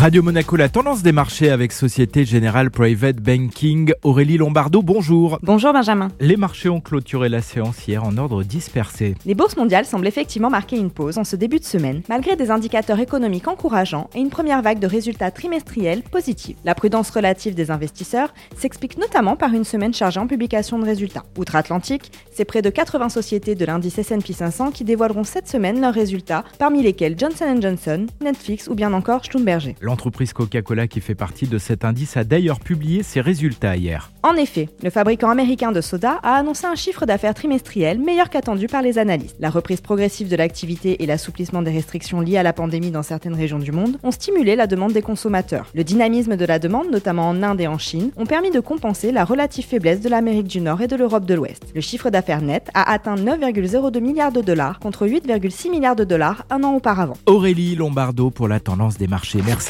Radio Monaco, la tendance des marchés avec Société Générale Private Banking. Aurélie Lombardo, bonjour. Bonjour Benjamin. Les marchés ont clôturé la séance hier en ordre dispersé. Les bourses mondiales semblent effectivement marquer une pause en ce début de semaine, malgré des indicateurs économiques encourageants et une première vague de résultats trimestriels positifs. La prudence relative des investisseurs s'explique notamment par une semaine chargée en publication de résultats. Outre-Atlantique, c'est près de 80 sociétés de l'indice S&P 500 qui dévoileront cette semaine leurs résultats, parmi lesquels Johnson Johnson, Netflix ou bien encore Schlumberger. L'entreprise Coca-Cola qui fait partie de cet indice a d'ailleurs publié ses résultats hier. En effet, le fabricant américain de soda a annoncé un chiffre d'affaires trimestriel meilleur qu'attendu par les analystes. La reprise progressive de l'activité et l'assouplissement des restrictions liées à la pandémie dans certaines régions du monde ont stimulé la demande des consommateurs. Le dynamisme de la demande, notamment en Inde et en Chine, ont permis de compenser la relative faiblesse de l'Amérique du Nord et de l'Europe de l'Ouest. Le chiffre d'affaires net a atteint 9,02 milliards de dollars contre 8,6 milliards de dollars un an auparavant. Aurélie Lombardo pour la tendance des marchés. Merci.